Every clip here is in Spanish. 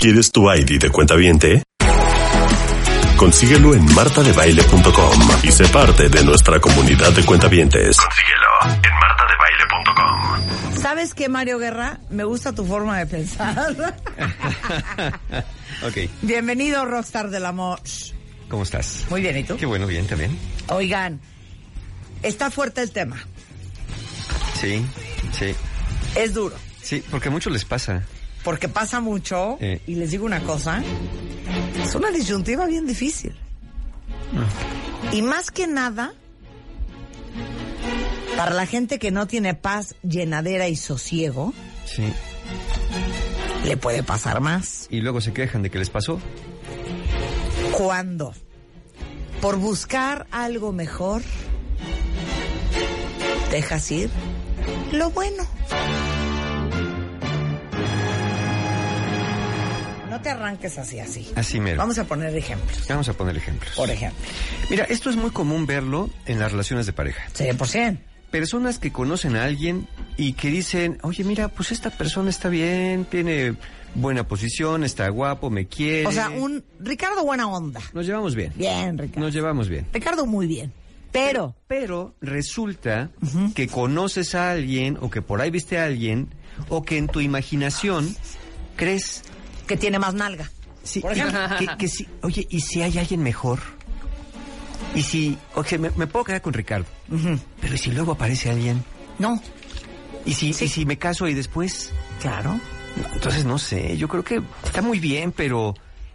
¿Quieres tu ID de cuenta viente? Consíguelo en martadebaile.com y sé parte de nuestra comunidad de cuentavientes. Consíguelo en martadebaile.com. ¿Sabes qué, Mario Guerra? Me gusta tu forma de pensar. Ok, Bienvenido, Rockstar del Amor. ¿cómo estás? Muy bien, ¿y tú? Qué bueno, bien también. Oigan, está fuerte el tema. Sí, sí, Es duro. sí, porque a muchos les pasa. Porque pasa mucho. Eh. Y les digo una cosa. Es una disyuntiva bien difícil. Y más que nada, para la gente que no tiene paz, llenadera y sosiego, Sí. le puede pasar más. Y luego se quejan de que les pasó. ¿Cuándo? Por buscar algo mejor, dejas ir lo bueno. No te arranques así, así. Así mero. Vamos a poner ejemplos. Vamos a poner ejemplos. Por ejemplo, Mira, esto es muy común verlo en las relaciones de pareja. 100%. Personas que conocen a alguien y que dicen, oye, mira, pues esta persona está bien, tiene buena posición, está guapo, me quiere. O sea, un Ricardo buena onda. Nos llevamos bien. Bien, Ricardo. Nos llevamos bien. Ricardo muy bien. Pero, Pero resulta que conoces a alguien o que por ahí viste a alguien o que en tu imaginación crees que tiene más nalga. sí, Por ejemplo. que, que sí, oye, ¿y si hay alguien mejor? Y si, o sea, me, me puedo quedar con Ricardo, pero ¿y si luego aparece alguien? No, ¿Y si, Sí. y si me caso y después? claro. Entonces no sé, yo creo que está muy bien, pero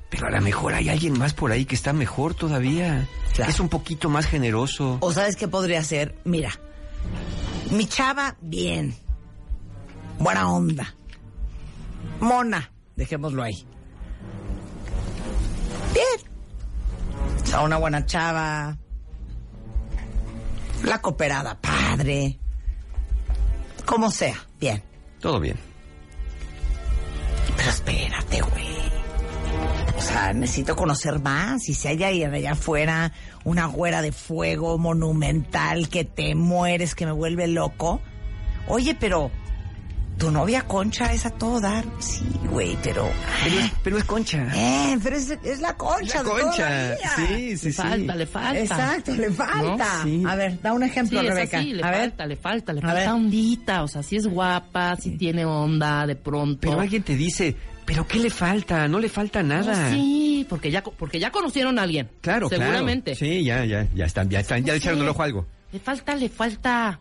pero a lo mejor hay alguien más por ahí que está mejor todavía. Claro. Es un poquito más generoso. O sabes qué podría ser, mira, mi chava, bien. Buena onda. Mona, dejémoslo ahí. Bien. Sea, una buena chava. La cooperada, padre. Como sea, bien. Todo bien. Pero espérate, güey. O sea, necesito conocer más. Y si hay ahí allá afuera una güera de fuego monumental que te mueres, que me vuelve loco. Oye, pero tu novia Concha es a todo dar. Sí, güey, pero... Pero es, pero es concha. Eh, pero es, es la concha. La de concha. todavía. Sí, sí, Le sí. falta, le falta. Exacto, le falta. ¿No? Sí. A ver, da un Sí, ejemplo, es Rebeca. así, le a ver. falta, le falta, le A ver. falta ondita, o sea, si es guapa, si tiene onda de pronto. Pero alguien te dice, ¿pero qué le falta? No le falta nada. Sí, porque ya, porque ya conocieron a alguien. Claro, claro. Seguramente. Sí, ya, ya, ya están, ya están, ya le echaron el ojo a algo. Le falta, le falta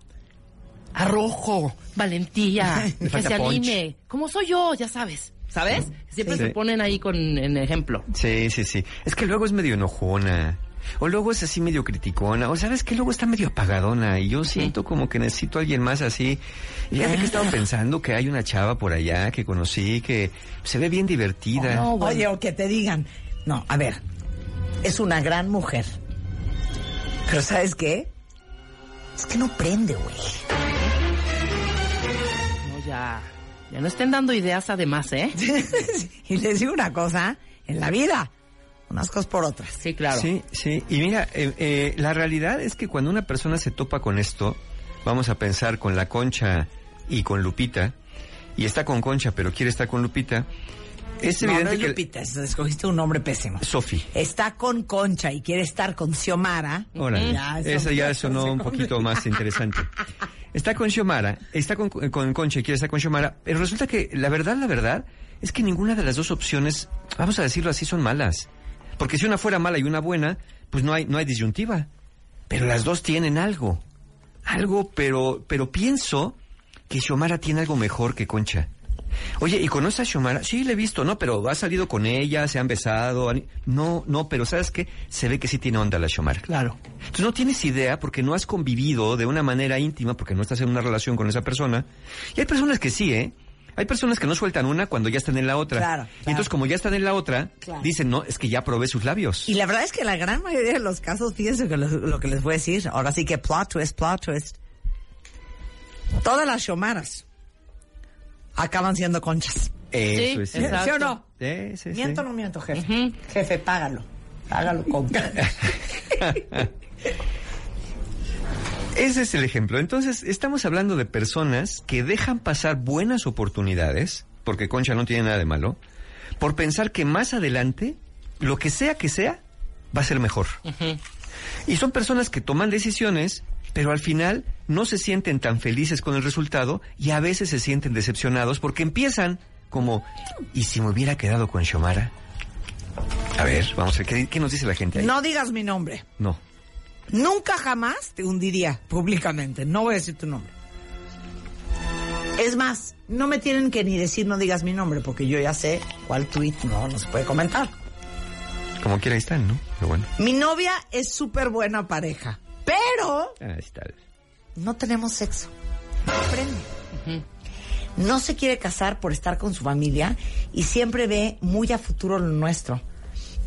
arrojo, valentía, que se punch. anime. Como soy yo, ya sabes. ¿Sabes? Siempre Sí. se ponen ahí con en ejemplo. Sí, sí, sí. Es que luego es medio enojona. O luego es así medio criticona. O sabes que luego está medio apagadona. Y yo siento como que necesito a alguien más así. Y fíjate que estaba pensando que hay una chava por allá que conocí que se ve bien divertida. No, bueno. Oye, o que te digan. No, a ver. Es una gran mujer. Pero ¿sabes qué? Es que no prende, güey. Ya no estén dando ideas además, ¿eh? y les digo una cosa. En la vida, unas cosas por otras. Sí, claro. Sí, sí. Y mira, eh, eh, la realidad es que cuando una persona se topa con esto, vamos a pensar con la concha y con Lupita, y está con concha pero quiere estar con Lupita, es no, no evidente es que... Lupita, es- escogiste un nombre pésimo. Sofi. Está con Concha y quiere estar con Xiomara. Órale. Ya, eso- Esa ya eso sonó un poquito más interesante. Está con Xiomara, está con, con Concha y quiere estar con Xiomara, pero resulta que la verdad, la verdad, es que ninguna de las dos opciones, vamos a decirlo así, son malas. Porque si una fuera mala y una buena, pues no hay, no hay disyuntiva. Pero las dos tienen algo. Algo, pero, pero pienso que Xiomara tiene algo mejor que Concha. Oye, ¿y conoces a Xiomara? Sí, la he visto, ¿no? Pero ha salido con ella, se han besado. han- No, no, pero ¿sabes qué? Se ve que sí tiene onda la Xiomara. Claro. Entonces no tienes idea porque no has convivido de una manera íntima, porque no estás en una relación con esa persona. Y hay personas que sí, ¿eh? Hay personas que no sueltan una cuando ya están en la otra. Claro, Y entonces como ya están en la otra, Claro. dicen, no, es que ya probé sus labios. Y la verdad es que la gran mayoría de los casos, fíjense que lo, lo que les voy a decir, ahora sí que plot twist, plot twist. Todas las Xiomaras acaban siendo conchas. Eso Sí, es cierto. exacto. ¿Sí o no? Sí, sí, sí. ¿Miento o no miento, jefe? Jefe, págalo. Págalo con... Ese es el ejemplo. Entonces, estamos hablando de personas que dejan pasar buenas oportunidades, porque Concha no tiene nada de malo, por pensar que más adelante, lo que sea que sea, va a ser mejor. Y son personas que toman decisiones, pero al final no se sienten tan felices con el resultado y a veces se sienten decepcionados porque empiezan como, ¿y si me hubiera quedado con Xiomara? A ver, vamos a ver, ¿qué, qué nos dice la gente ahí? No digas mi nombre. No. Nunca jamás te hundiría públicamente. No voy a decir tu nombre. Es más, no me tienen que ni decir no digas mi nombre, porque yo ya sé cuál tweet no, no se puede comentar. Como quiera ahí están, ¿no? Pero bueno. Mi novia es súper buena pareja, pero Ahí está. no tenemos sexo. No se quiere casar por estar con su familia y siempre ve muy a futuro lo nuestro.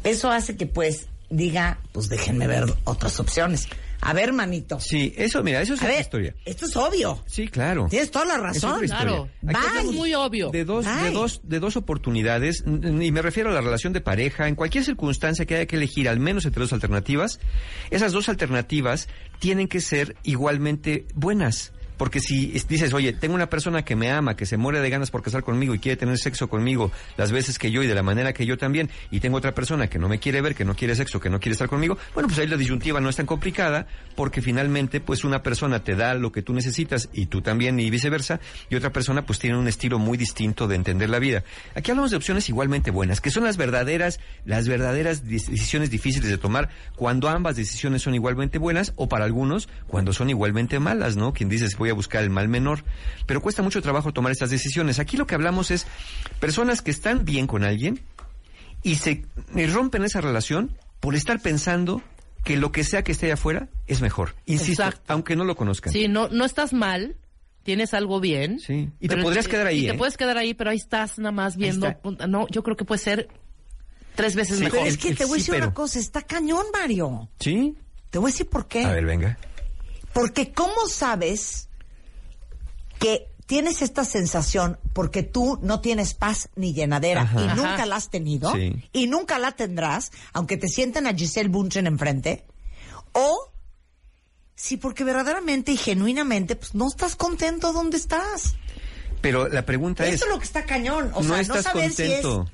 Eso hace que pues diga, pues déjenme ver otras opciones. A ver, manito. Sí, eso, mira, eso es A otra ver, historia. esto es obvio. Sí, claro. Tienes toda la razón. Claro. Aquí Es muy obvio. De dos, de dos, de dos oportunidades, y me refiero a la relación de pareja, en cualquier circunstancia que haya que elegir al menos entre dos alternativas, esas dos alternativas tienen que ser igualmente buenas. Porque si es- dices, oye, tengo una persona que me ama, que se muere de ganas por casar conmigo y quiere tener sexo conmigo las veces que yo y de la manera que yo también, y tengo otra persona que no me quiere ver, que no quiere sexo, que no quiere estar conmigo, bueno, pues ahí la disyuntiva no es tan complicada, porque finalmente, pues una persona te da lo que tú necesitas y tú también y viceversa, y otra persona pues tiene un estilo muy distinto de entender la vida. Aquí hablamos de opciones igualmente buenas, que son las verdaderas, las verdaderas decisiones difíciles de tomar cuando ambas decisiones son igualmente buenas o para algunos cuando son igualmente malas, ¿no? Quien dice voy a buscar el mal menor, pero cuesta mucho trabajo tomar estas decisiones. Aquí lo que hablamos es personas que están bien con alguien y se y rompen esa relación por estar pensando que lo que sea que esté allá afuera es mejor. Insisto, Exacto. aunque no lo conozcan. Sí, no, no estás mal, tienes algo bien. Sí. Y te podrías quedar ahí, Y ¿eh? te puedes quedar ahí, pero ahí estás nada más viendo. No, yo creo que puede ser tres veces Sí, mejor. Pero es que te voy a sí, decir pero- una cosa, está cañón, Mario. ¿Sí? Te voy a decir por qué. A ver, venga. Porque ¿cómo sabes que tienes esta sensación porque tú no tienes paz ni llenadera Ajá. y Ajá. nunca la has tenido Sí. y nunca la tendrás, aunque te sienten a Giselle Bunchen enfrente? O si porque verdaderamente y genuinamente pues no estás contento donde estás. Pero la pregunta es... Eso es lo que está cañón. O no sea, estás no saber contento.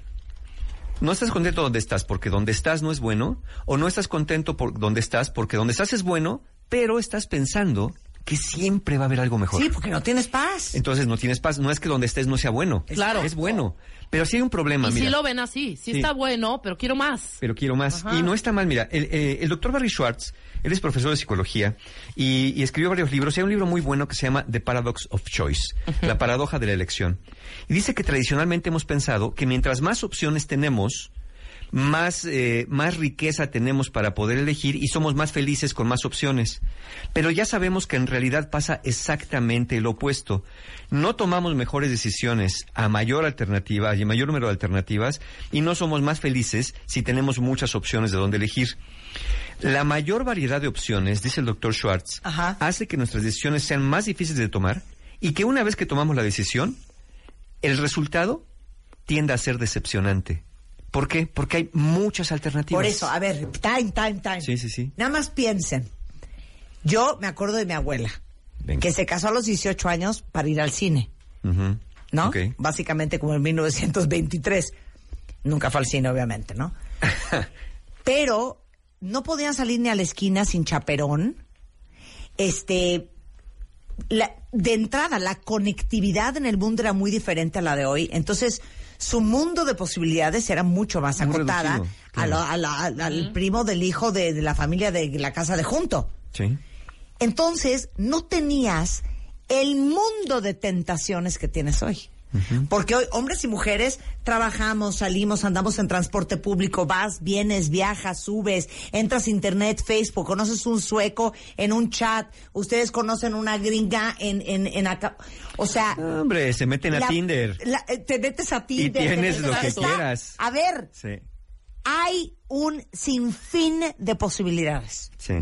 No estás contento donde estás porque donde estás no es bueno, o no estás contento por donde estás porque donde estás es bueno, pero estás pensando que siempre va a haber algo mejor. Sí, porque no tienes paz. Entonces no tienes paz. No es que donde estés no sea bueno. Claro. Es bueno. Pero sí hay un problema, y mira. si lo ven así, sí, Sí. está bueno, pero quiero más. pero quiero más. Ajá. Y no está mal, mira, el, eh, el doctor Barry Schwartz, él es profesor de psicología y, y escribió varios libros. Y hay un libro muy bueno que se llama The Paradox of Choice, la paradoja de la elección. Y dice que tradicionalmente hemos pensado que mientras más opciones tenemos, más, eh, más riqueza tenemos para poder elegir y somos más felices con más opciones. Pero ya sabemos que en realidad pasa exactamente lo opuesto. No tomamos mejores decisiones a mayor alternativa, y a mayor número de alternativas, y no somos más felices si tenemos muchas opciones de dónde elegir. La mayor variedad de opciones, dice el doctor Schwartz, Ajá. hace que nuestras decisiones sean más difíciles de tomar y que una vez que tomamos la decisión, el resultado tiende a ser decepcionante. ¿Por qué? Porque hay muchas alternativas. Por eso, a ver, time, time, time. Sí, sí, sí. Nada más piensen. Yo me acuerdo de mi abuela, Venga. que se casó a los 18 años para ir al cine. ¿no? Ok. Básicamente como en 1923. Nunca fue al cine, obviamente, ¿no? Pero no podían salir ni a la esquina sin chaperón. Este, la- de entrada, la conectividad en el mundo era muy diferente a la de hoy. Entonces, su mundo de posibilidades era mucho más Muy acotada reducido, a a la- al- al primo del hijo de, de la familia de la casa de junto. Sí. Entonces, no tenías el mundo de tentaciones que tienes hoy. Porque hoy hombres y mujeres trabajamos, salimos, andamos en transporte público, vas, vienes, viajas, subes, entras a internet, Facebook, conoces un sueco en un chat, ustedes conocen una gringa en, en, en acá. O sea, Hombre, se meten a Tinder. la- eh, te metes a Tinder. te tienes lo que está- quieras. A ver, Sí, hay un sinfín de posibilidades. sí.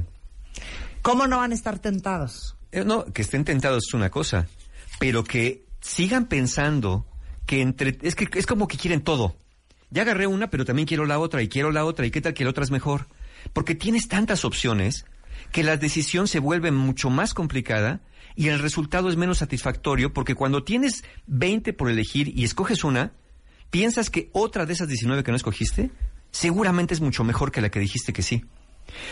¿Cómo no van a estar tentados? Eh, No, que estén tentados es una cosa, pero que sigan pensando que entre... Es que es como que quieren todo. Ya agarré una, pero también quiero la otra, y quiero la otra, y qué tal que la otra es mejor. Porque tienes tantas opciones que la decisión se vuelve mucho más complicada y el resultado es menos satisfactorio, porque cuando tienes 20 por elegir y escoges una, piensas que otra de esas 19 que no escogiste, seguramente es mucho mejor que la que dijiste que sí.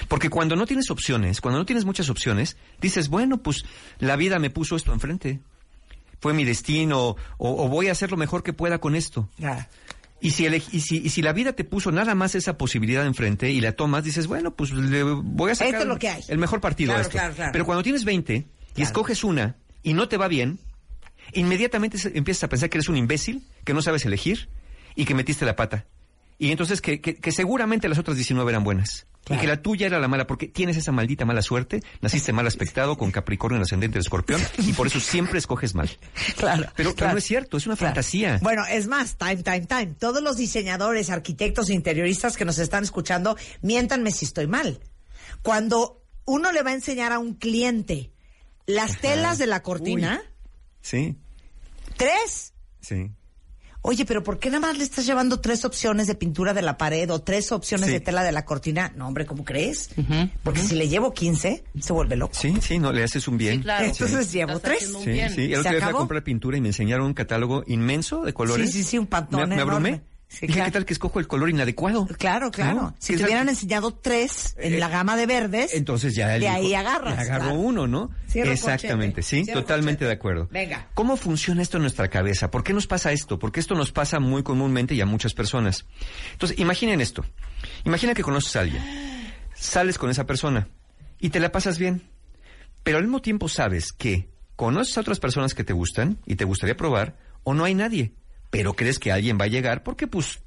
Porque cuando no tienes opciones, cuando no tienes muchas opciones, dices, bueno, pues la vida me puso esto enfrente. Fue mi destino, o, o voy a hacer lo mejor que pueda con esto. Y si, y, si, y si la vida te puso nada más esa posibilidad enfrente y la tomas, dices, bueno, pues le voy a sacar Esto es lo que hay. el mejor partido Claro, a esto. claro, claro. Pero cuando tienes 20 y escoges una y no te va bien, inmediatamente empiezas a pensar que eres un imbécil, que no sabes elegir y que metiste la pata. Y entonces que, que- que seguramente las otras 19 eran buenas. Claro. Y que la tuya era la mala, porque tienes esa maldita mala suerte, naciste mal aspectado con Capricornio en ascendente de escorpión, y por eso siempre escoges mal. Claro. Pero, no es cierto, es una Claro. fantasía. Bueno, es más, time, time, time. Todos los diseñadores, arquitectos interioristas que nos están escuchando, miéntanme si estoy mal. Cuando uno le va a enseñar a un cliente las telas de la cortina, Sí, tres. sí. Oye, pero ¿por qué nada más le estás llevando tres opciones de pintura de la pared o tres opciones Sí. de tela de la cortina? No, hombre, ¿cómo crees? Porque si le llevo 15, se vuelve loco. Sí, sí, no, le haces un bien. Sí, claro. Entonces llevo tres. Sí, sí. El ¿Se otro día fui a comprar pintura y me enseñaron un catálogo inmenso de colores. Sí, sí, sí, un pantón Me, me abrumé. Sí, Dije, claro. ¿qué tal que escojo el color inadecuado? Claro, claro. ¿No? Si ¿Qué te hubieran enseñado tres en Eh, la gama de verdes, Entonces ya de ahí agarras. agarro claro. uno, ¿no? Cierro Exactamente, sí, cierro totalmente de acuerdo. Venga. ¿Cómo funciona esto en nuestra cabeza? ¿Por qué nos pasa esto? Porque esto nos pasa muy comúnmente y a muchas personas. Entonces, imaginen esto. Imagina que conoces a alguien. Sales con esa persona y te la pasas bien. Pero al mismo tiempo sabes que conoces a otras personas que te gustan y te gustaría probar o no hay nadie. Pero crees que alguien va a llegar porque pues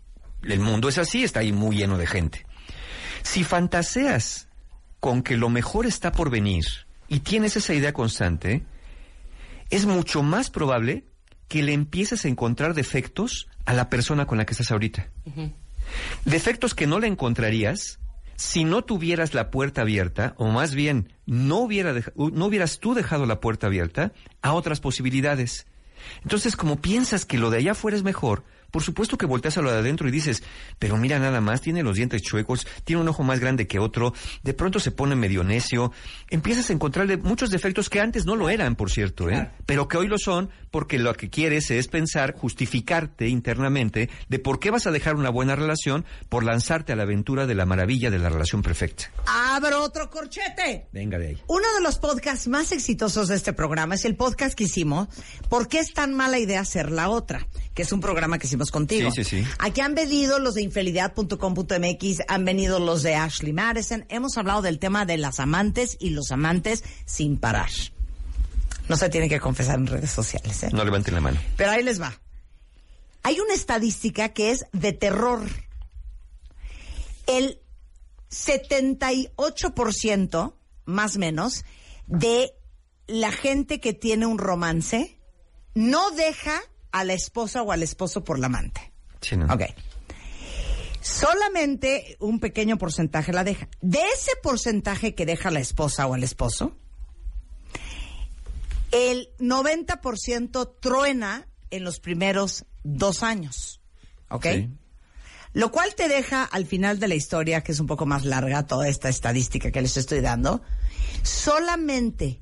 el mundo es así, está ahí muy lleno de gente. Si fantaseas con que lo mejor está por venir y tienes esa idea constante, es mucho más probable que le empieces a encontrar defectos a la persona con la que estás ahorita. Defectos que no le encontrarías si no tuvieras la puerta abierta, o más bien no, hubiera no hubieras tú dejado la puerta abierta a otras posibilidades. Entonces, como piensas que lo de allá afuera es mejor, por supuesto que volteas a lo de adentro y dices, pero mira nada más, tiene los dientes chuecos, tiene un ojo más grande que otro, de pronto se pone medio necio, empiezas a encontrarle muchos defectos que antes no lo eran, por cierto, ¿eh? Claro. pero que hoy lo son porque lo que quieres es pensar, justificarte internamente de por qué vas a dejar una buena relación por lanzarte a la aventura de la maravilla de la relación perfecta. Abro otro corchete. Venga de ahí. Uno de los podcasts más exitosos de este programa es el podcast que hicimos ¿Por qué es tan mala idea hacer la otra? Que es un programa que contigo. Sí, sí, sí. Aquí han venido los de infidelidad.com.mx, han venido los de Ashley Madison. Hemos hablado del tema de las amantes y los amantes sin parar. No se tiene que confesar en redes sociales, ¿eh? No levanten la mano. Pero ahí les va. Hay una estadística que es de terror. El 78% más o menos de la gente que tiene un romance no deja a la esposa o al esposo por la amante. Sí, ¿no? Ok. Solamente un pequeño porcentaje la deja. De ese porcentaje que deja la esposa o el esposo, el 90% truena en los primeros dos años. ¿Ok? Sí. Lo cual te deja al final de la historia, que es un poco más larga toda esta estadística que les estoy dando, solamente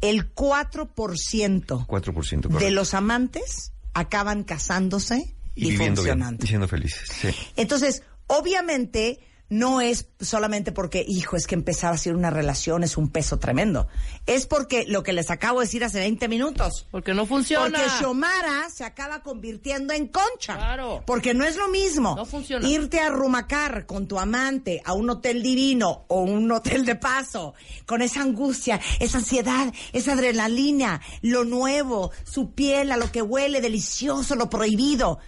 el 4% 4%. de los amantes acaban casándose y, y viviendo bien, funcionando. y siendo felices. Sí. Entonces, obviamente, no es solamente porque, hijo, es que empezar a hacer una relación es un peso tremendo. Es porque lo que les acabo de decir hace 20 minutos. Porque no funciona. Porque Xiomara se acaba convirtiendo en concha. Claro. Porque no es lo mismo No funciona. irte a rumacar con tu amante a un hotel divino o un hotel de paso, con esa angustia, esa ansiedad, esa adrenalina, lo nuevo, su piel, a lo que huele delicioso, lo prohibido.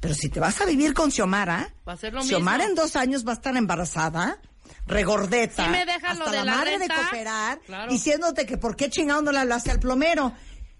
Pero si te vas a vivir con Xiomara, Va a ser lo Xiomara mismo. en dos años va a estar embarazada, regordeta, Sí me dejas hasta lo de la, la madre de cooperar, Claro. diciéndote que por qué chingado no le hablaste al plomero.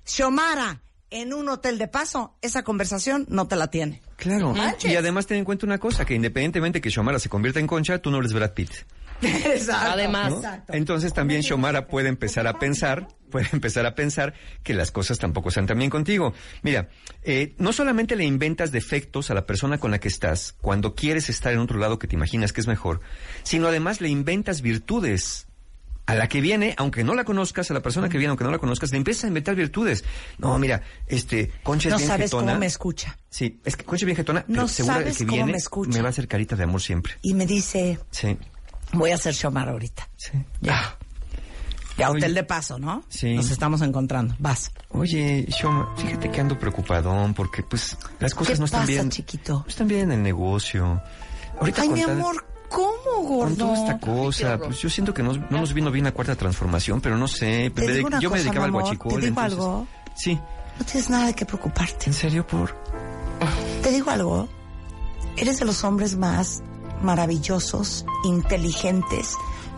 Xiomara, en un hotel de paso, esa conversación no te la tiene. Claro. manches. Y además ten en cuenta una cosa, que independientemente que Xiomara se convierta en concha, tú no eres Brad Pitt. Exacto. Además. ¿no? Exacto. Entonces también Xiomara puede empezar a pensar, puede empezar a pensar que las cosas tampoco están tan bien contigo. Mira, eh, no solamente le inventas defectos a la persona con la que estás cuando quieres estar en otro lado que te imaginas que es mejor, sino además le inventas virtudes A la que viene, aunque no la conozcas, a la persona que viene, aunque no la conozcas, le empiezas a inventar virtudes. No, mira, este, Concha es No bien sabes jetona. cómo me escucha. Sí, es que Concha es bien jetona, No pero seguro el sabes que cómo viene me escucha. va a hacer carita de amor siempre. Y me dice, Sí, voy a hacer Shomar ahorita. sí. Ya. Ya, Oye. hotel de paso, ¿no? Sí. Nos estamos encontrando. Vas. Oye, Shoma, fíjate que ando preocupadón porque, pues, las cosas ¿Qué no están pasa, bien. chiquito? No están bien en el negocio. Ahorita Ay, mi amor, ¿cómo, gordo? Con toda esta cosa, pues yo siento que no, no nos vino bien la cuarta transformación, pero no sé. Te me digo de- una yo me cosa, dedicaba al guachicol. ¿te digo entonces- algo? Sí, No tienes nada de qué preocuparte. ¿en serio por? Te digo algo. Eres de los hombres más maravillosos, inteligentes,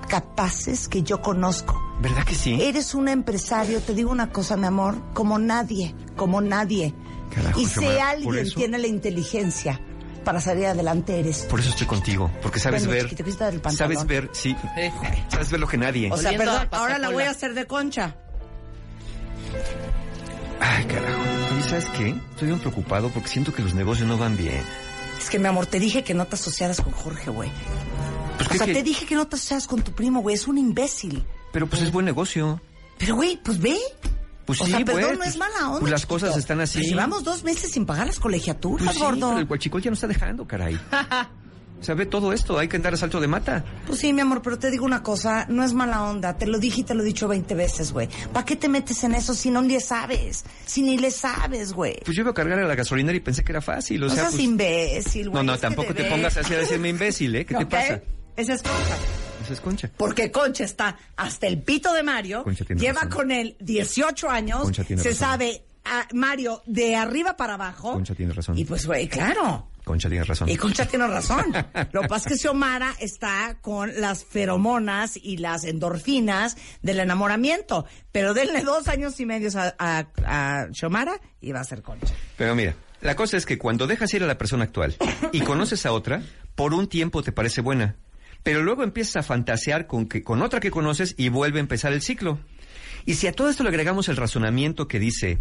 capaces que yo conozco. ¿Verdad que sí? Eres un empresario, te digo una cosa, mi amor, como nadie, como nadie. Carajo, y si alguien eso- tiene la inteligencia para salir adelante, eres. Por eso estoy contigo, porque sabes Ven, ver. chiquito. Sabes ver, sí. Sabes ver lo que nadie. O sea, Oliendo perdón, ahora la voy a hacer de concha. Ay, carajo. ¿Y sabes qué? Estoy bien preocupado porque siento que los negocios no van bien. Es que, mi amor, te dije que no te asociaras con Jorge, güey. Pues O ¿qué sea, que- te dije que no te asociaras con tu primo, güey. Es un imbécil. Pero pues es buen negocio. Pero, güey, pues ve. Pues o sí, sea, perdón, güey, no pues- es mala onda. pues las chiquito. cosas están así. Pero llevamos dos meses sin pagar las colegiaturas, Pues sí, gordo. pero el guachicol ya no está dejando, caray. O sea, ve todo esto, hay que andar a salto de mata. Pues sí, mi amor, pero te digo una cosa, no es mala onda. Te lo dije y te lo he dicho 20 veces, güey. ¿Para qué te metes en eso si no le sabes? Si ni le sabes, güey. Pues yo iba a cargar a la gasolinera y pensé que era fácil, o no sea, seas pues... imbécil, No, güey. no, es que tampoco te pongas así a decirme imbécil, ¿eh? ¿Qué te pasa? Esa es Concha. Esa es concha. Porque Concha está hasta el pito de Mario. Lleva razón. con él 18 años. Se razón. sabe a Mario de arriba para abajo. Concha tiene razón. Y pues, güey, claro. Concha, tienes razón. Y Concha tiene razón. Lo que pasa es que Xiomara está con las feromonas y las endorfinas del enamoramiento. Pero denle dos años y medio a, a, a Xiomara y va a ser Concha. Pero mira, la cosa es que cuando dejas ir a la persona actual y conoces a otra, por un tiempo te parece buena. Pero luego empiezas a fantasear con, que, con otra que conoces y vuelve a empezar el ciclo. Y si a todo esto le agregamos el razonamiento que dice,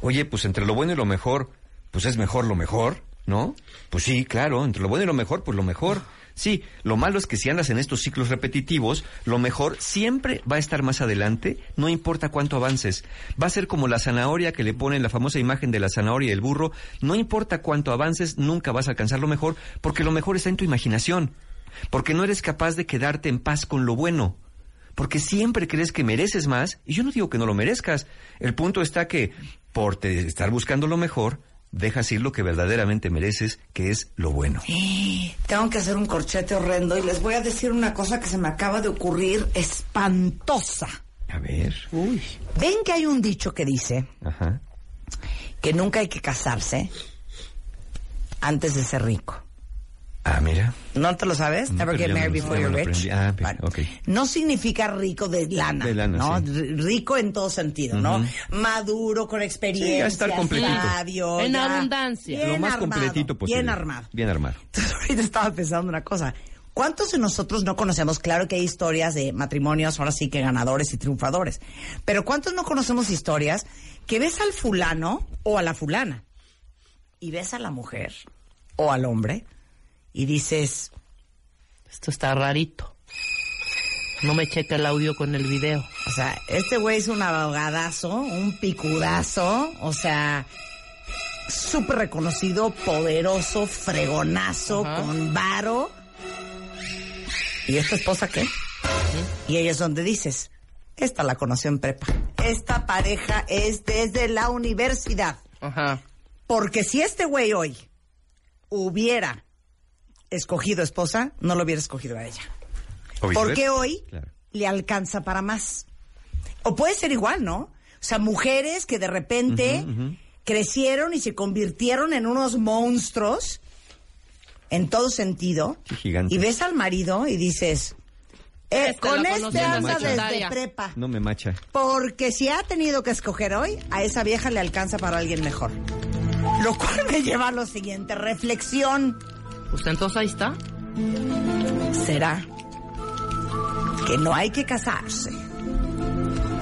oye, pues entre lo bueno y lo mejor, pues es mejor lo mejor, ¿no? Pues sí, claro, entre lo bueno y lo mejor, pues lo mejor. Sí, lo malo es que si andas en estos ciclos repetitivos, lo mejor siempre va a estar más adelante, no importa cuánto avances. Va a ser como la zanahoria que le ponen la famosa imagen de la zanahoria y el burro, no importa cuánto avances, nunca vas a alcanzar lo mejor, porque lo mejor está en tu imaginación, porque no eres capaz de quedarte en paz con lo bueno. Porque siempre crees que mereces más, y yo no digo que no lo merezcas. El punto está que, por te- estar buscando lo mejor, dejas ir lo que verdaderamente mereces, que es lo bueno. Tengo que hacer un corchete horrendo y les voy a decir una cosa que se me acaba de ocurrir espantosa. A ver. Ven que hay un dicho que dice Ajá. que nunca hay que casarse antes de ser rico. Ah, mira. ¿No te lo sabes? No, Never get married before you're rich. Ah. No significa rico de lana, De lana, ¿no? sí. Rico en todo sentido, ¿no? Maduro, con experiencia, Sí, estar completito. sabio, En ya abundancia. bien lo más armado, completito posible. Bien armado. Bien armado. Entonces ahorita estaba pensando una cosa. ¿Cuántos de nosotros no conocemos? Claro que hay historias de matrimonios, ahora sí que ganadores y triunfadores. Pero ¿cuántos no conocemos historias que ves al fulano o a la fulana y ves a la mujer o al hombre y dices, Esto está rarito. No me checa el audio con el video. o sea, este güey es un abogadazo, un picudazo, o sea, súper reconocido, poderoso, fregonazo, Ajá. con varo. ¿Y esta esposa qué? Y ahí es donde dices, esta la conoció en prepa. Esta pareja es desde la universidad. Ajá. Porque si este güey hoy hubiera escogido esposa, no lo hubiera escogido a ella. Porque hoy Claro. le alcanza para más. O puede ser igual, ¿no? O sea, mujeres que de repente crecieron y se convirtieron en unos monstruos en todo sentido. Y ves al marido y dices, eh, Este con este anda desde secundaria. prepa. No me macha. Porque si ha tenido que escoger hoy, a esa vieja le alcanza para alguien mejor. Lo cual me lleva a lo siguiente, reflexión. Pues entonces ahí está. será que no hay que casarse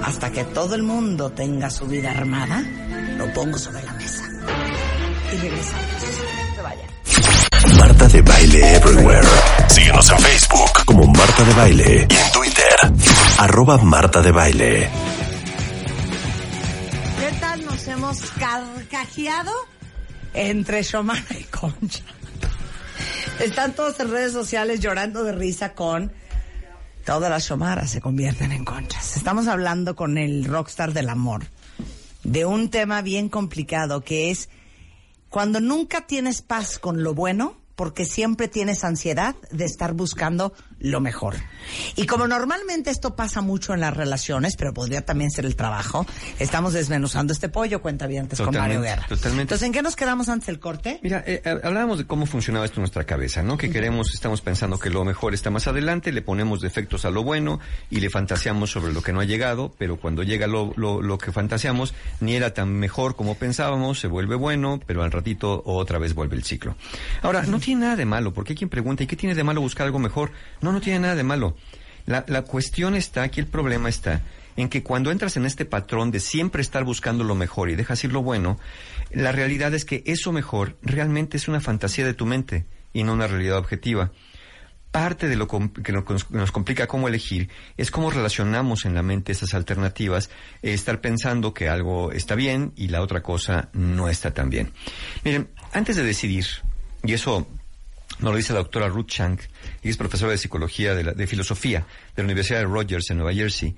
hasta que todo el mundo tenga su vida armada. Lo pongo sobre la mesa. Y regresamos. No se vayan. Marta de Baile Everywhere. Síguenos en Facebook como Marta de Baile y en Twitter. Arroba Marta de Baile. ¿Qué tal nos hemos carcajeado entre Shomara y Concha? Están todos en redes sociales llorando de risa con todas las Shomaras se convierten en conchas. Estamos hablando con el rockstar del amor de un tema bien complicado que es cuando nunca tienes paz con lo bueno porque siempre tienes ansiedad de estar buscando lo mejor. Y como normalmente esto pasa mucho en las relaciones, pero podría también ser el trabajo, estamos desmenuzando este pollo, cuenta bien antes con Mario Guerra. Totalmente. Entonces, ¿en qué nos quedamos antes del corte? Mira, eh, eh, hablábamos de cómo funcionaba esto en nuestra cabeza, ¿no? Que queremos, estamos pensando que lo mejor está más adelante, le ponemos defectos a lo bueno y le fantaseamos sobre lo que no ha llegado, pero cuando llega lo, lo, lo que fantaseamos, ni era tan mejor como pensábamos, se vuelve bueno, pero al ratito otra vez vuelve el ciclo. Ahora, no tiene nada de malo, porque hay quien pregunta, ¿y qué tiene de malo buscar algo mejor? No, no tiene nada de malo. La, la cuestión está, aquí el problema está, en que cuando entras en este patrón de siempre estar buscando lo mejor y dejas ir lo bueno, la realidad es que eso mejor realmente es una fantasía de tu mente y no una realidad objetiva. Parte de lo que nos complica cómo elegir es cómo relacionamos en la mente esas alternativas, eh, estar pensando que algo está bien y la otra cosa no está tan bien. Miren, antes de decidir, y eso nos lo dice la doctora Ruth Shank, y es profesora de psicología, de, la- de filosofía de la Universidad de Rogers en Nueva Jersey.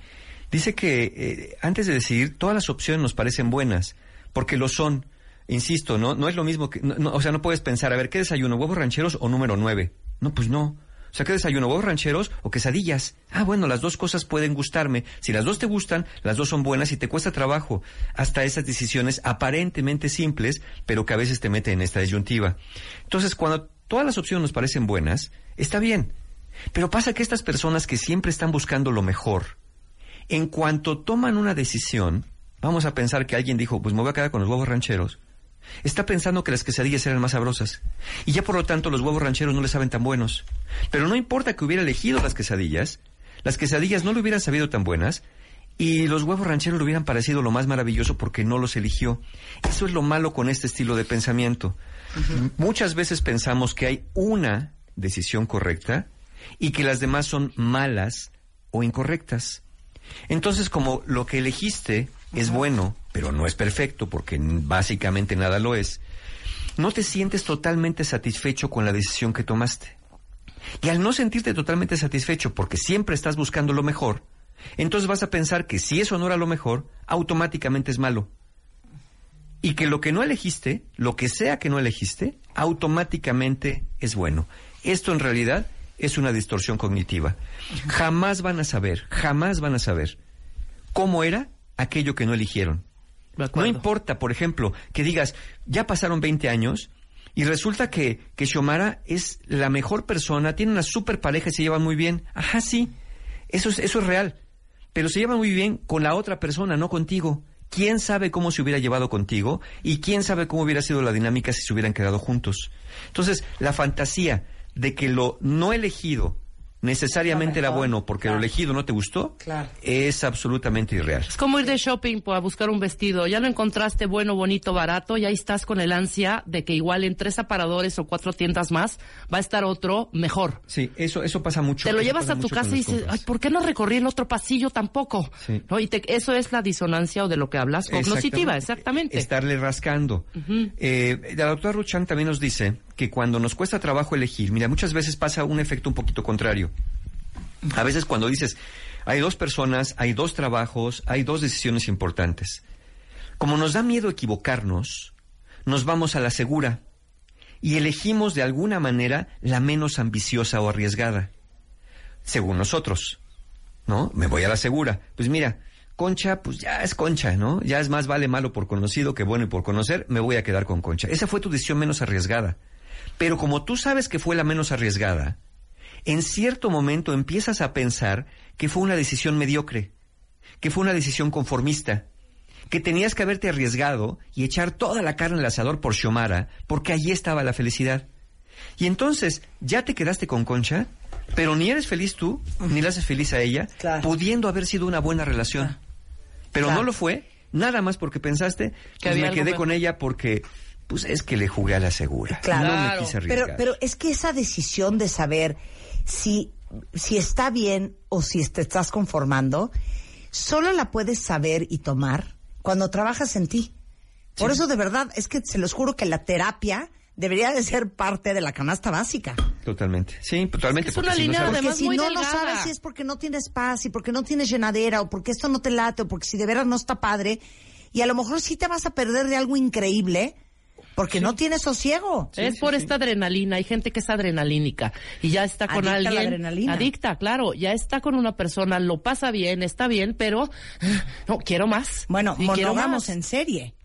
Dice que eh, antes de decidir, todas las opciones nos parecen buenas, porque lo son. Insisto, no, no es lo mismo que, no- no, o sea, no puedes pensar, a ver, ¿qué desayuno, huevos rancheros o número nueve? No, pues no. O sea, ¿qué desayuno, huevos rancheros o quesadillas? Ah, bueno, las dos cosas pueden gustarme. Si las dos te gustan, las dos son buenas y te cuesta trabajo. Hasta esas decisiones aparentemente simples, pero que a veces te meten en esta disyuntiva. Entonces, cuando todas las opciones nos parecen buenas, está bien. Pero pasa que estas personas que siempre están buscando lo mejor, en cuanto toman una decisión, vamos a pensar que alguien dijo, pues me voy a quedar con los huevos rancheros, está pensando que las quesadillas eran más sabrosas. Y ya por lo tanto los huevos rancheros no le saben tan buenos. Pero no importa que hubiera elegido las quesadillas, las quesadillas no le hubieran sabido tan buenas y los huevos rancheros le hubieran parecido lo más maravilloso porque no los eligió. Eso es lo malo con este estilo de pensamiento. Muchas veces pensamos que hay una decisión correcta y que las demás son malas o incorrectas. Entonces, como lo que elegiste es bueno, pero no es perfecto, porque básicamente nada lo es, no te sientes totalmente satisfecho con la decisión que tomaste. Y al no sentirte totalmente satisfecho porque siempre estás buscando lo mejor, entonces vas a pensar que si eso no era lo mejor, automáticamente es malo. Y que lo que no elegiste, lo que sea que no elegiste, automáticamente es bueno. Esto en realidad es una distorsión cognitiva. Jamás van a saber, jamás van a saber cómo era aquello que no eligieron. No importa, por ejemplo, que digas, ya pasaron 20 años y resulta que, que Xiomara es la mejor persona, tiene una super pareja y se llevan muy bien. Ajá, sí, eso es, eso es real. Pero se llevan muy bien con la otra persona, no contigo. ¿Quién sabe cómo se hubiera llevado contigo? Y quién sabe cómo hubiera sido la dinámica si se hubieran quedado juntos. Entonces, la fantasía de que lo no elegido necesariamente era bueno porque claro. lo elegido no te gustó, Claro. es absolutamente irreal. Es como ir de shopping pues, a buscar un vestido. Ya lo encontraste bueno, bonito, barato, y ahí estás con el ansia de que igual en tres aparadores o cuatro tiendas más va a estar otro mejor. Sí, eso, eso pasa mucho. Te lo llevas a tu casa y dices, ay, ¿por qué no recorrí el otro pasillo tampoco? Sí. ¿No? Y te- eso es la disonancia o de lo que hablas, cognitiva, exactamente. Estarle rascando. Eh, la doctora Ruchan también nos dice que cuando nos cuesta trabajo elegir, mira, muchas veces pasa un efecto un poquito contrario. A veces cuando dices, hay dos personas, hay dos trabajos, hay dos decisiones importantes. Como nos da miedo equivocarnos, nos vamos a la segura y elegimos de alguna manera la menos ambiciosa o arriesgada, según nosotros. ¿no? Me voy a la segura. Pues mira, Concha, pues ya es Concha, ¿no? Ya es más vale malo por conocido que bueno y por conocer, me voy a quedar con Concha. Esa fue tu decisión menos arriesgada. Pero como tú sabes que fue la menos arriesgada, en cierto momento empiezas a pensar que fue una decisión mediocre, que fue una decisión conformista, que tenías que haberte arriesgado y echar toda la carne al asador por Xiomara, porque allí estaba la felicidad. Y entonces ya te quedaste con Concha, pero ni eres feliz tú, ni la haces feliz a ella, Claro. pudiendo haber sido una buena relación. Pero Claro. no lo fue, nada más porque pensaste que me quedé mejor. con ella porque, pues es que le jugué a la segura. Claro. No me quise Pero, arriesgar. pero es que esa decisión de saber si si está bien o si te estás conformando, solo la puedes saber y tomar cuando trabajas en ti. Por eso de verdad es que se los juro que la terapia debería de ser parte de la canasta básica. Totalmente. Sí, totalmente. Es que es porque una si no línea sabes- Porque Además, si muy no lo sabes si es porque no tienes paz y porque no tienes llenadera o porque esto no te late o porque si de veras no está padre y a lo mejor sí te vas a perder de algo increíble porque no tienes sosiego. es por esta adrenalina. Hay gente que es adrenalínica y ya está con Adicta a la alguien. adrenalina. Adicta, claro. Ya está con una persona, lo pasa bien, está bien, pero no quiero más. Bueno, monógamos en serie.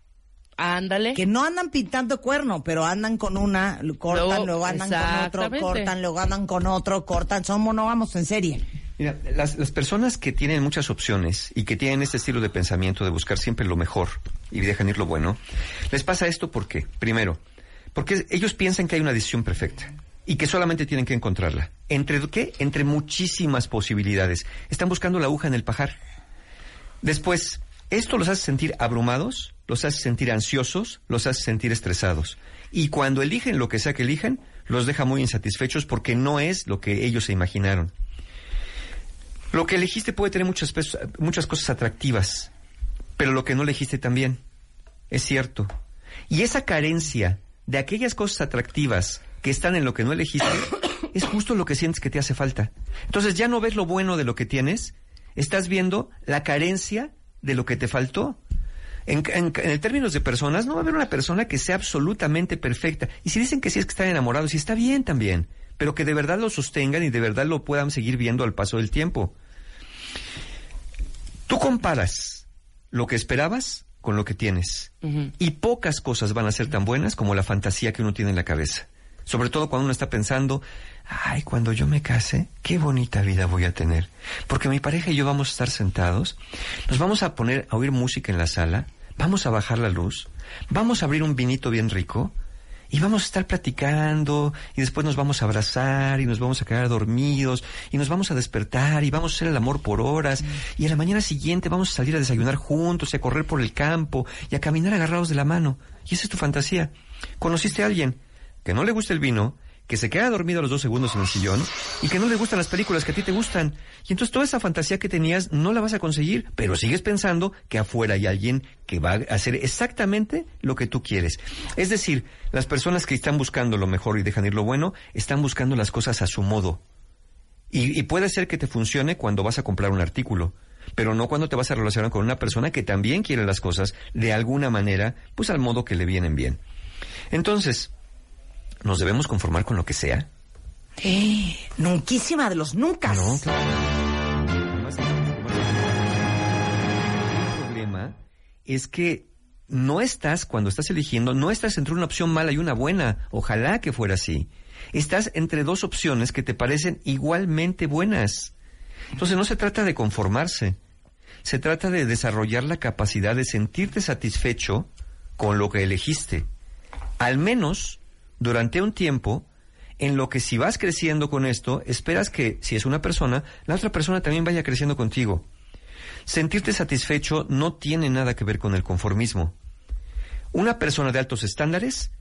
Ándale. Que no andan pintando cuerno, pero andan con una, cortan, Luego, luego andan con otro, cortan, luego andan con otro, cortan. Son monógamos en serie. Mira, las, personas que tienen muchas opciones y que tienen este estilo de pensamiento de buscar siempre lo mejor y dejan ir lo bueno, les pasa esto porque, primero, porque ellos piensan que hay una decisión perfecta y que solamente tienen que encontrarla. ¿Entre qué? Entre muchísimas posibilidades. Están buscando la aguja en el pajar. Después, esto los hace sentir abrumados, los hace sentir ansiosos, los hace sentir estresados. Y cuando eligen lo que sea que elijan, los deja muy insatisfechos porque no es lo que ellos se imaginaron. Lo que elegiste puede tener muchas, muchas cosas atractivas, pero lo que no elegiste también. Es cierto. Y esa carencia de aquellas cosas atractivas que están en lo que no elegiste es justo lo que sientes que te hace falta. Entonces ya no ves lo bueno de lo que tienes, estás viendo la carencia de lo que te faltó. En, en- en términos de personas, no va a haber una persona que sea absolutamente perfecta. Y si dicen que sí es que están enamorados, y está bien también, pero que de verdad lo sostengan y de verdad lo puedan seguir viendo al paso del tiempo. Tú comparas lo que esperabas con lo que tienes. Y pocas cosas van a ser tan buenas como la fantasía que uno tiene en la cabeza. Sobre todo cuando uno está pensando, ay, cuando yo me case, qué bonita vida voy a tener. Porque mi pareja y yo vamos a estar sentados, nos vamos a poner a oír música en la sala, vamos a bajar la luz, vamos a abrir un vinito bien rico y vamos a estar platicando y después nos vamos a abrazar y nos vamos a quedar dormidos y nos vamos a despertar y vamos a hacer el amor por horas y a la mañana siguiente vamos a salir a desayunar juntos y a correr por el campo y a caminar agarrados de la mano. Y esa es tu fantasía. Conociste a alguien que no le gusta el vino, que se queda dormido a los dos segundos en el sillón y que no le gustan las películas que a ti te gustan. Y entonces toda esa fantasía que tenías no la vas a conseguir, pero sigues pensando que afuera hay alguien que va a hacer exactamente lo que tú quieres. Es decir, las personas que están buscando lo mejor y dejan ir lo bueno, están buscando las cosas a su modo. Y, y puede ser que te funcione cuando vas a comprar un artículo, pero no cuando te vas a relacionar con una persona que también quiere las cosas de alguna manera, pues al modo que le vienen bien. Entonces, ¿nos debemos conformar con lo que sea? Nunquísima de los nunca. No, El problema es que no estás, cuando estás eligiendo, no estás entre una opción mala y una buena. Ojalá que fuera así. Estás entre dos opciones que te parecen igualmente buenas. Entonces no se trata de conformarse. Se trata de desarrollar la capacidad de sentirte satisfecho con lo que elegiste. Al menos durante un tiempo en lo que si vas creciendo con esto, esperas que, si es una persona, la otra persona también vaya creciendo contigo. Sentirte satisfecho no tiene nada que ver con el conformismo. Una persona de altos estándares,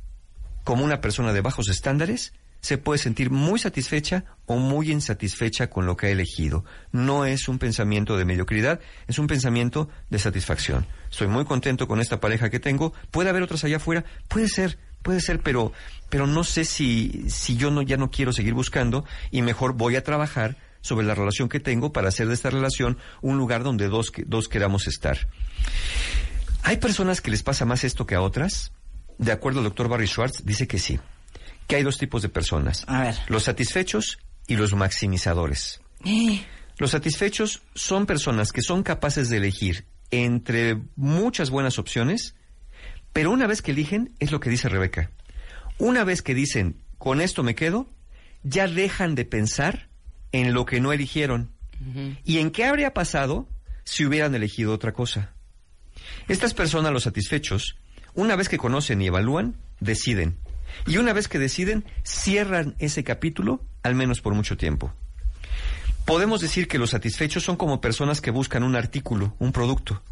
como una persona de bajos estándares, se puede sentir muy satisfecha o muy insatisfecha con lo que ha elegido. No es un pensamiento de mediocridad, es un pensamiento de satisfacción. Estoy muy contento con esta pareja que tengo. ¿Puede haber otras allá afuera? Puede ser, puede ser, pero, pero no sé si, si yo no, ya no quiero seguir buscando y mejor voy a trabajar sobre la relación que tengo para hacer de esta relación un lugar donde dos, que- dos queramos estar. ¿Hay personas que les pasa más esto que a otras? De acuerdo al doctor Barry Schwartz, dice que sí. Que hay dos tipos de personas. A ver. Los satisfechos y los maximizadores. Eh, Los satisfechos son personas que son capaces de elegir entre muchas buenas opciones, pero una vez que eligen, es lo que dice Rebeca, una vez que dicen, con esto me quedo, ya dejan de pensar en lo que no eligieron y en qué habría pasado si hubieran elegido otra cosa. Estas personas, los satisfechos, una vez que conocen y evalúan, deciden. Y una vez que deciden, cierran ese capítulo, al menos por mucho tiempo. Podemos decir que los satisfechos son como personas que buscan un artículo, un producto,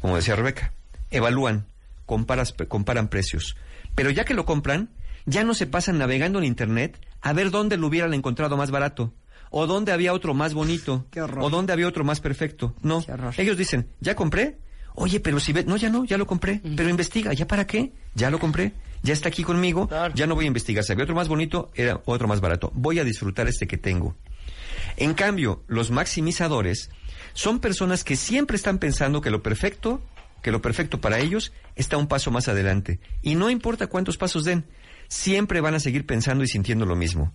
como decía Rebeca. Evalúan, comparas- comparan precios. Pero ya que lo compran, ya no se pasan navegando en Internet a ver dónde lo hubieran encontrado más barato o dónde había otro más bonito, o dónde había otro más perfecto. No, ellos dicen, ¿ya compré? Oye, pero si ve, no, ya no, ya lo compré, pero investiga, ¿ya para qué? Ya lo compré, ya está aquí conmigo, Claro. ya no voy a investigar. Si había otro más bonito, era otro más barato. Voy a disfrutar este que tengo. En cambio, los maximizadores son personas que siempre están pensando que lo perfecto, que lo perfecto para ellos está un paso más adelante. Y no importa cuántos pasos den, siempre van a seguir pensando y sintiendo lo mismo.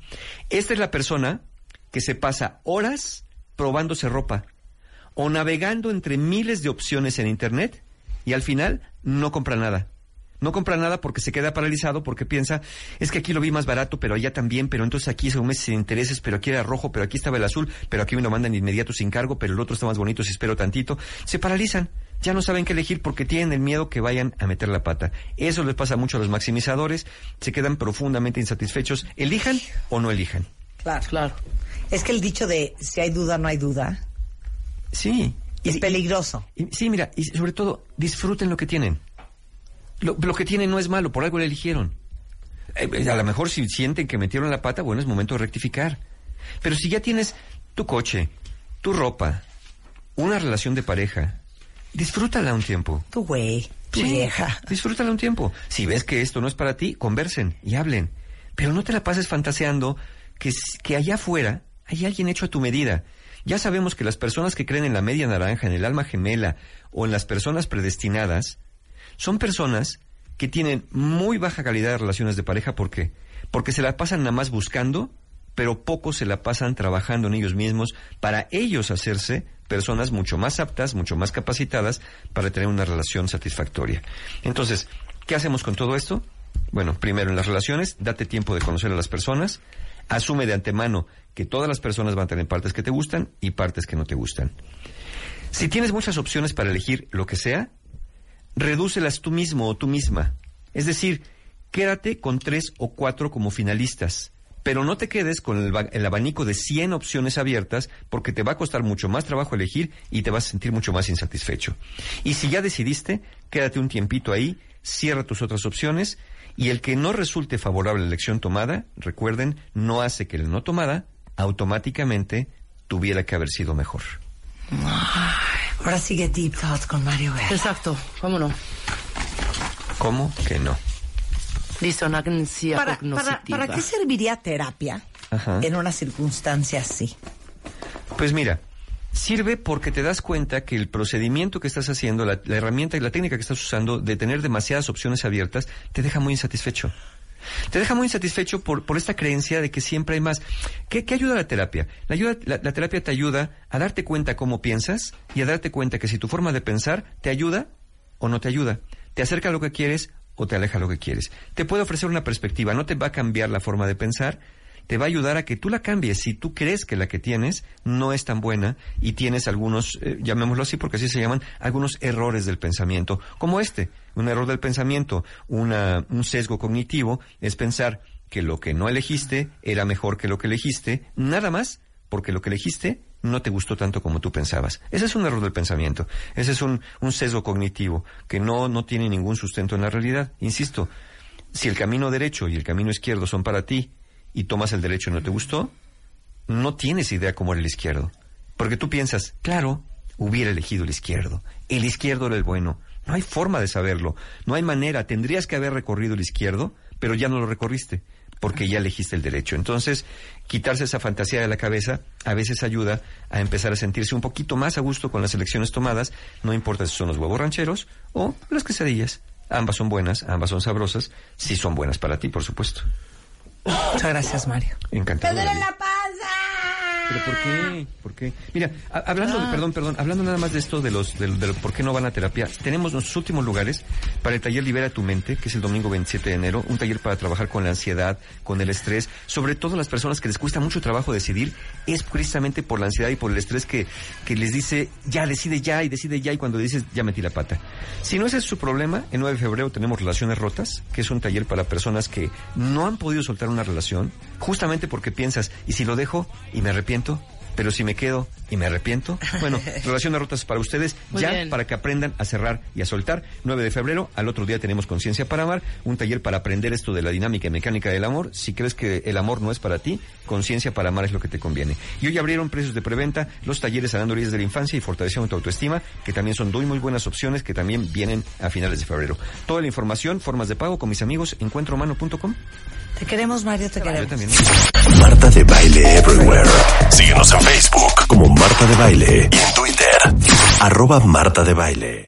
Esta es la persona que se pasa horas probándose ropa o navegando entre miles de opciones en Internet y al final no compra nada. No compra nada porque se queda paralizado, porque piensa, es que aquí lo vi más barato, pero allá también, pero entonces aquí es un mes sin intereses, pero aquí era rojo, pero aquí estaba el azul, pero aquí me lo mandan inmediato sin cargo, pero el otro está más bonito si espero tantito. Se paralizan, ya no saben qué elegir porque tienen el miedo que vayan a meter la pata. Eso les pasa mucho a los maximizadores, se quedan profundamente insatisfechos, elijan o no elijan. Claro. Claro. Es que el dicho de si hay duda, no hay duda, Sí. es Y- peligroso. Y- sí, mira, y sobre todo, disfruten lo que tienen. Lo, lo que tienen no es malo, por algo lo eligieron. Eh, eh, a lo mejor si sienten que metieron la pata, bueno, es momento de rectificar. Pero si ya tienes tu coche, tu ropa, una relación de pareja, disfrútala un tiempo. Tu güey, tu Sí, vieja. Disfrútala un tiempo. Si ves que esto no es para ti, conversen y hablen. Pero no te la pases fantaseando que, que allá afuera hay alguien hecho a tu medida. Ya sabemos que las personas que creen en la media naranja, en el alma gemela o en las personas predestinadas, son personas que tienen muy baja calidad de relaciones de pareja. ¿Por qué? Porque se la pasan nada más buscando, pero pocos se la pasan trabajando en ellos mismos para ellos hacerse personas mucho más aptas, mucho más capacitadas para tener una relación satisfactoria. Entonces, ¿qué hacemos con todo esto? Bueno, primero en las relaciones, date tiempo de conocer a las personas, asume de antemano que todas las personas van a tener partes que te gustan y partes que no te gustan. Si tienes muchas opciones para elegir lo que sea, redúcelas tú mismo o tú misma. Es decir, quédate con tres o cuatro como finalistas. Pero no te quedes con el, ba- el abanico de 100 opciones abiertas porque te va a costar mucho más trabajo elegir y te vas a sentir mucho más insatisfecho. Y si ya decidiste, quédate un tiempito ahí, cierra tus otras opciones y el que no resulte favorable la elección tomada, recuerden, no hace que la no tomada automáticamente tuviera que haber sido mejor. Ahora sigue Deep Thoughts con Mario Guerra. Exacto. Vámonos. ¿Cómo que no? Disonancia ¿Para, cognitiva. para, ¿Para qué serviría terapia Ajá. en una circunstancia así? Pues mira, sirve porque te das cuenta que el procedimiento que estás haciendo, la, la herramienta y la técnica que estás usando de tener demasiadas opciones abiertas, te deja muy insatisfecho. Te deja muy insatisfecho por, por esta creencia de que siempre hay más. ¿Qué, qué ayuda la terapia? La, ayuda, la, la terapia te ayuda a darte cuenta cómo piensas y a darte cuenta que si tu forma de pensar te ayuda o no te ayuda, te acerca a lo que quieres o te aleja lo que quieres. Te puede ofrecer una perspectiva, no te va a cambiar la forma de pensar, te va a ayudar a que tú la cambies si tú crees que la que tienes no es tan buena y tienes algunos, eh, llamémoslo así porque así se llaman, algunos errores del pensamiento, como este. Un error del pensamiento, una, un sesgo cognitivo, es pensar que lo que no elegiste era mejor que lo que elegiste, nada más porque lo que elegiste no te gustó tanto como tú pensabas. Ese es un error del pensamiento. Ese es un, un sesgo cognitivo que no, no tiene ningún sustento en la realidad. Insisto, si el camino derecho y el camino izquierdo son para ti y tomas el derecho y no te gustó, no tienes idea cómo era el izquierdo. Porque tú piensas, claro, hubiera elegido el izquierdo. El izquierdo era el bueno. No hay forma de saberlo. No hay manera. Tendrías que haber recorrido el izquierdo, pero ya no lo recorriste, porque ya elegiste el derecho. Entonces, quitarse esa fantasía de la cabeza a veces ayuda a empezar a sentirse un poquito más a gusto con las elecciones tomadas, no importa si son los huevos rancheros o las quesadillas. Ambas son buenas, ambas son sabrosas, si son buenas para ti, por supuesto. Muchas gracias, Mario. Encantado. la panza! ¿Pero por qué? ¿Por qué? Mira, a- hablando, de- perdón, perdón, hablando nada más de esto de los, de, de por qué no van a terapia, tenemos nuestros últimos lugares para el taller Libera tu Mente, que es el domingo 27 de enero, un taller para trabajar con la ansiedad, con el estrés, sobre todo las personas que les cuesta mucho trabajo decidir, es precisamente por la ansiedad y por el estrés que, que les dice, ya, decide ya, y decide ya, y cuando dices, ya metí la pata. Si no ese es su problema, el 9 de febrero tenemos Relaciones Rotas, que es un taller para personas que no han podido soltar una relación, justamente porque piensas, ¿y si lo dejo y me arrepiento? Pero si me quedo y me arrepiento, bueno, relaciones rotas para ustedes, Muy ya bien. para que aprendan a cerrar y a soltar. 9 de febrero, al otro día tenemos Conciencia para Amar, un taller para aprender esto de la dinámica y mecánica del amor. Si crees que el amor no es para ti, Conciencia para Amar es lo que te conviene. Y hoy abrieron precios de preventa los talleres Sanando heridas de la infancia y fortaleciendo tu autoestima, que también son muy, muy buenas opciones que también vienen a finales de febrero. Toda la información, formas de pago con mis amigos encuentrohumano.com. Te queremos, Mario, te Yo queremos. también. Marta de Baile Everywhere. Síguenos en Facebook como Marta de Baile y en Twitter, arroba Marta de Baile.